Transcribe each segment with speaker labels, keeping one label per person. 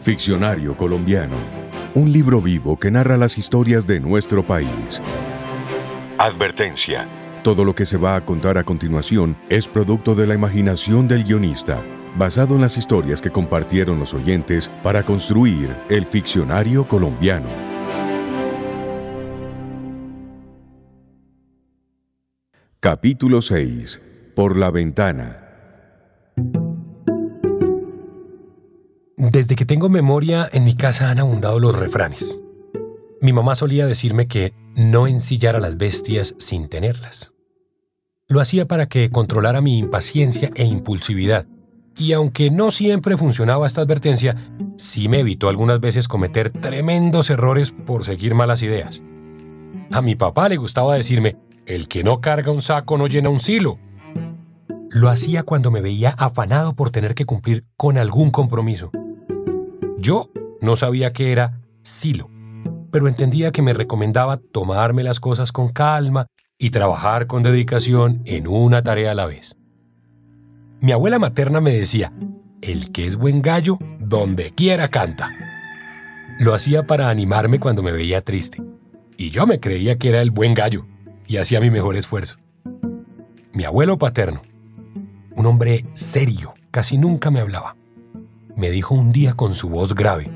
Speaker 1: Ficcionario colombiano. Un libro vivo que narra las historias de nuestro país. Advertencia. Todo lo que se va a contar a continuación es producto de la imaginación del guionista, basado en las historias que compartieron los oyentes para construir el ficcionario colombiano. Capítulo 6. Por la ventana.
Speaker 2: Desde que tengo memoria, en mi casa han abundado los refranes. Mi mamá solía decirme que no ensillara las bestias sin tenerlas. Lo hacía para que controlara mi impaciencia e impulsividad, y aunque no siempre funcionaba esta advertencia, sí me evitó algunas veces cometer tremendos errores por seguir malas ideas. A mi papá le gustaba decirme, el que no carga un saco no llena un silo. Lo hacía cuando me veía afanado por tener que cumplir con algún compromiso. Yo no sabía qué era silo, pero entendía que me recomendaba tomarme las cosas con calma y trabajar con dedicación en una tarea a la vez. Mi abuela materna me decía, el que es buen gallo, donde quiera canta. Lo hacía para animarme cuando me veía triste, y yo me creía que era el buen gallo, y hacía mi mejor esfuerzo. Mi abuelo paterno, un hombre serio, casi nunca me hablaba me dijo un día con su voz grave,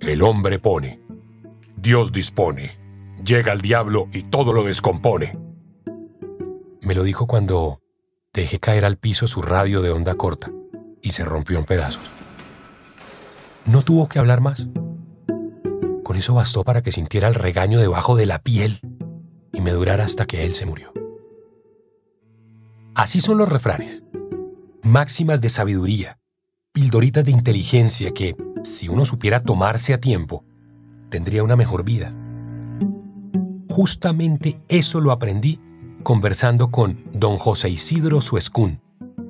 Speaker 2: El hombre pone, Dios dispone, llega el diablo y todo lo descompone. Me lo dijo cuando dejé caer al piso su radio de onda corta y se rompió en pedazos. No tuvo que hablar más. Con eso bastó para que sintiera el regaño debajo de la piel y me durara hasta que él se murió. Así son los refranes, máximas de sabiduría, pildoritas de inteligencia que, si uno supiera tomarse a tiempo, tendría una mejor vida. Justamente eso lo aprendí conversando con don José Isidro Suescún,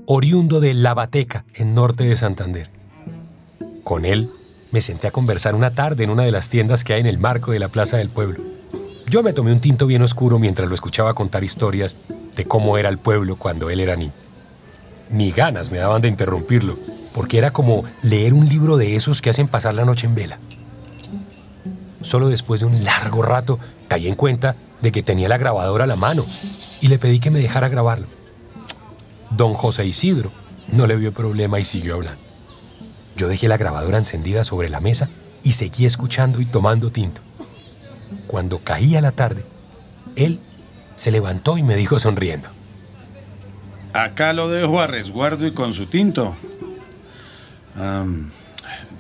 Speaker 2: oriundo de La Bateca, en norte de Santander. Con él me senté a conversar una tarde en una de las tiendas que hay en el marco de la Plaza del Pueblo. Yo me tomé un tinto bien oscuro mientras lo escuchaba contar historias de cómo era el pueblo cuando él era niño. Ni ganas me daban de interrumpirlo, porque era como leer un libro de esos que hacen pasar la noche en vela. Solo después de un largo rato caí en cuenta de que tenía la grabadora a la mano y le pedí que me dejara grabarlo. Don José Isidro no le vio problema y siguió hablando. Yo dejé la grabadora encendida sobre la mesa y seguí escuchando y tomando tinto. Cuando caía la tarde, él se levantó y me dijo sonriendo.
Speaker 3: Acá lo dejo a resguardo y con su tinto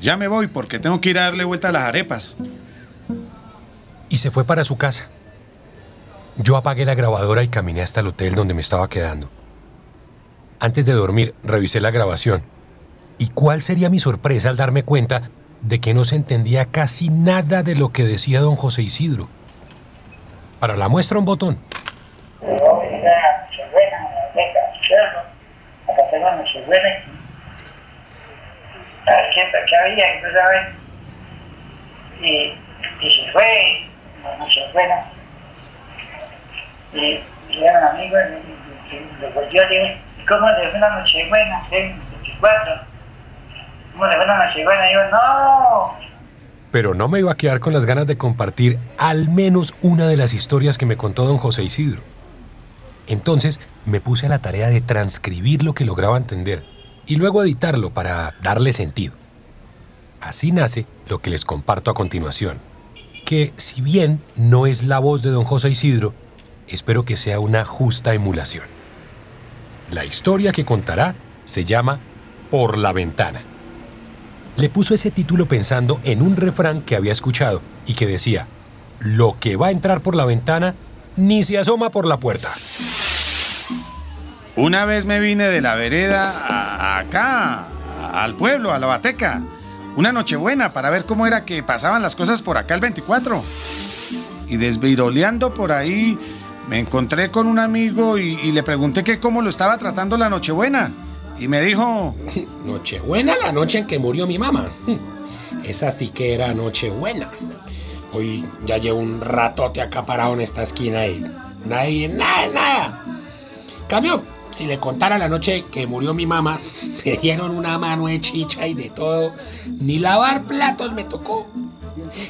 Speaker 3: ya me voy porque tengo que ir a darle vuelta a las arepas.
Speaker 2: Y se fue para su casa. Yo apagué la grabadora y caminé hasta el hotel donde me estaba quedando. Antes de dormir, revisé la grabación. ¿Y cuál sería mi sorpresa al darme cuenta de que no se entendía casi nada de lo que decía don José Isidro? Para la muestra un botón.
Speaker 4: Que había, sabes. Y, y se fue, una noche buena. Y era un amigo y lo volvió, le ¿y cómo le fue una noche buena? 24. ¿Cómo le fue una noche buena? Y yo, no.
Speaker 2: Pero no me iba a quedar con las ganas de compartir al menos una de las historias que me contó don José Isidro. Entonces me puse a la tarea de transcribir lo que lograba entender y luego editarlo para darle sentido. Así nace lo que les comparto a continuación, que si bien no es la voz de don José Isidro, espero que sea una justa emulación. La historia que contará se llama Por la ventana. Le puso ese título pensando en un refrán que había escuchado y que decía, lo que va a entrar por la ventana ni se asoma por la puerta.
Speaker 3: Una vez me vine de la vereda acá, al pueblo, a la bateca. Una nochebuena para ver cómo era que pasaban las cosas por acá el 24. Y desviroleando por ahí, me encontré con un amigo y, le pregunté que cómo lo estaba tratando la Nochebuena. Y me dijo...
Speaker 5: Nochebuena la noche en que murió mi mamá. Esa sí que era Nochebuena. Hoy ya llevo un ratote acá parado en esta esquina y nadie, nada, nada. Cambio,
Speaker 2: si le contara la noche que murió mi mamá, me dieron una mano de chicha y de todo. Ni lavar platos me tocó.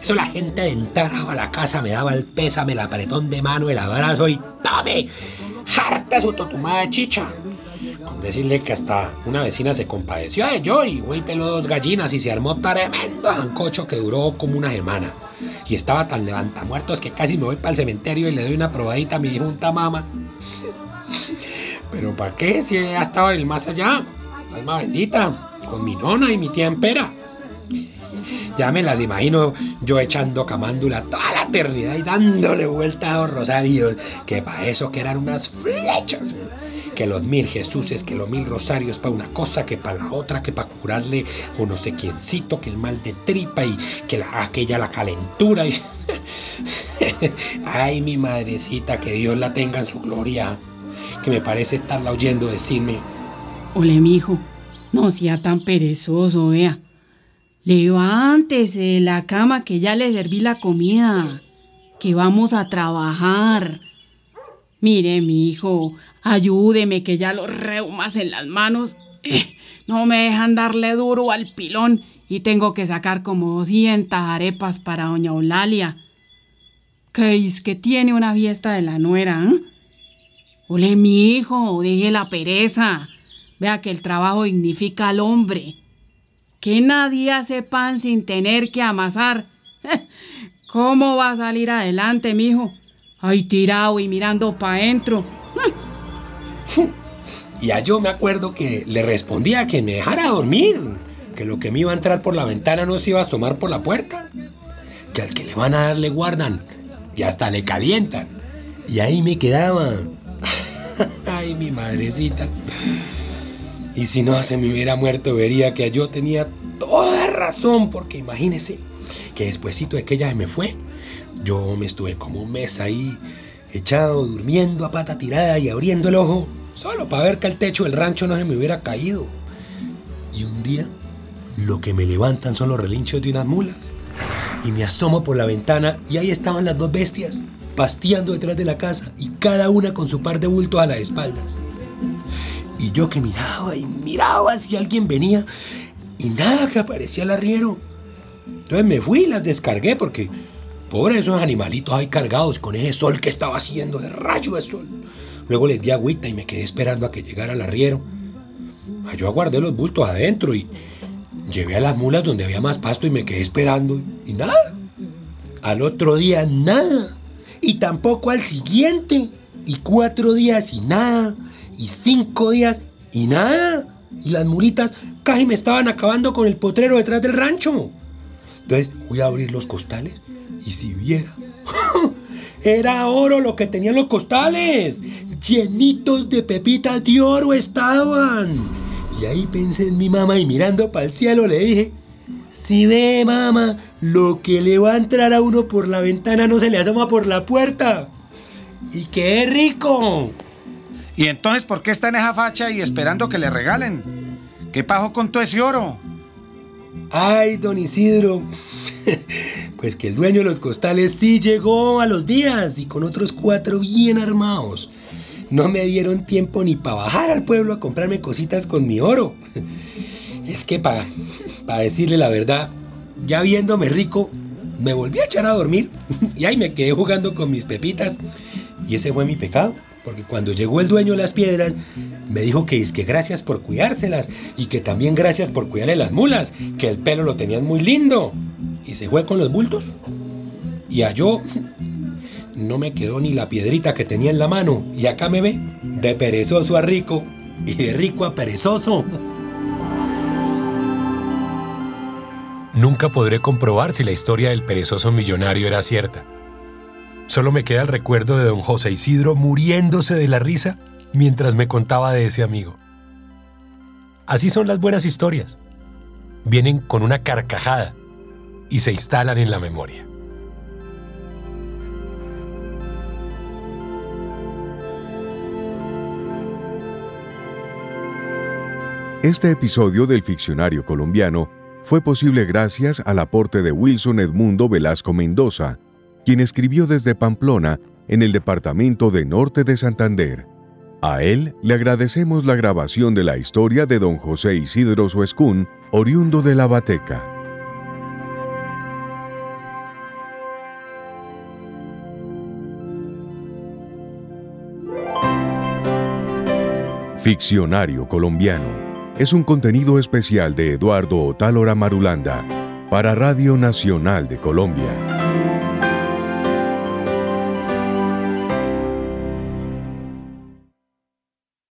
Speaker 2: Eso la gente entraba a la casa, me daba el pésame, el apretón de mano, el abrazo y ¡tome! ¡Harta su totumada de chicha! Con decirle que hasta una vecina se compadeció de yo y güey peló dos gallinas y se armó tremendo ancocho que duró como una semana. Y estaba tan levantamuertos que casi me voy para el cementerio y le doy una probadita a mi junta mamá. Pero ¿para qué? Si ya estaba en el más allá. Alma bendita. Con mi nona y mi tía Empera. Ya me las imagino yo echando camándula toda la eternidad y dándole vuelta a los rosarios. Que para eso que eran unas flechas. Que los mil Jesuses, que los mil rosarios para una cosa, que para la otra, que para curarle o no sé quiéncito, que el mal de tripa y que la, aquella la calentura. Y... Ay, mi madrecita, que Dios la tenga en su gloria que me parece estarla oyendo decirme.
Speaker 6: Ole, mijo, no sea tan perezoso, vea. Levántese de la cama que ya le serví la comida, que vamos a trabajar. Mire, mi hijo, ayúdeme que ya los reumas en las manos eh, no me dejan darle duro al pilón y tengo que sacar como 200 arepas para doña Eulalia. Que es que tiene una fiesta de la nuera, ¿eh? Ole, mi hijo, deje la pereza. Vea que el trabajo dignifica al hombre. Que nadie hace pan sin tener que amasar. ¿Cómo va a salir adelante, mi hijo? Ay, tirado y mirando para adentro.
Speaker 2: Y a yo me acuerdo que le respondía que me dejara dormir, que lo que me iba a entrar por la ventana no se iba a asomar por la puerta, que al que le van a dar le guardan y hasta le calientan. Y ahí me quedaba Ay, mi madrecita. Y si no se me hubiera muerto, vería que yo tenía toda razón, porque imagínese que despuésito de que ella me fue, yo me estuve como un mes ahí, echado, durmiendo a pata tirada y abriendo el ojo, solo para ver que el techo del rancho no se me hubiera caído. Y un día, lo que me levantan son los relinchos de unas mulas. Y me asomo por la ventana y ahí estaban las dos bestias, pasteando detrás de la casa y cada una con su par de bultos a las espaldas. Y yo que miraba y miraba si alguien venía y nada que aparecía el arriero. Entonces me fui y las descargué porque por esos animalitos ahí cargados con ese sol que estaba haciendo, de rayo de sol. Luego les di agüita y me quedé esperando a que llegara el arriero. Ah, yo aguardé los bultos adentro y llevé a las mulas donde había más pasto y me quedé esperando y nada. Al otro día nada y tampoco al siguiente. Y cuatro días y nada. Y cinco días y nada. Y las mulitas casi me estaban acabando con el potrero detrás del rancho. Entonces voy a abrir los costales y si viera, era oro lo que tenían los costales. Llenitos de pepitas de oro estaban. Y ahí pensé en mi mamá y mirando para el cielo le dije, si ve, mamá, lo que le va a entrar a uno por la ventana no se le asoma por la puerta. ¡Y qué rico!
Speaker 3: ¿Y entonces por qué está en esa facha y esperando que le regalen? ¿Qué pasó con todo ese oro?
Speaker 2: Ay, don Isidro. pues que el dueño de los costales sí llegó a los días y con otros cuatro bien armados. No me dieron tiempo ni para bajar al pueblo a comprarme cositas con mi oro. Es que para decirle la verdad, ya viéndome rico, me volví a echar a dormir y ahí me quedé jugando con mis pepitas. Y ese fue mi pecado, porque cuando llegó el dueño de las piedras, me dijo que es que gracias por cuidárselas y que también gracias por cuidarle las mulas, que el pelo lo tenían muy lindo. Y se fue con los bultos. Y a yo no me quedó ni la piedrita que tenía en la mano. Y acá me ve, de perezoso a rico y de rico a perezoso.
Speaker 7: Nunca podré comprobar si la historia del perezoso millonario era cierta. Solo me queda el recuerdo de don José Isidro muriéndose de la risa mientras me contaba de ese amigo. Así son las buenas historias. Vienen con una carcajada y se instalan en la memoria.
Speaker 1: Este episodio del Ficcionario Colombiano fue posible gracias al aporte de Wilson Edmundo Velasco Mendoza, quien escribió desde Pamplona, en el departamento de Norte de Santander. A él le agradecemos la grabación de la historia de don José Isidro Suescún, oriundo de la Bateca. Ficcionario colombiano es un contenido especial de Eduardo Otálora Marulanda para Radio Nacional de Colombia.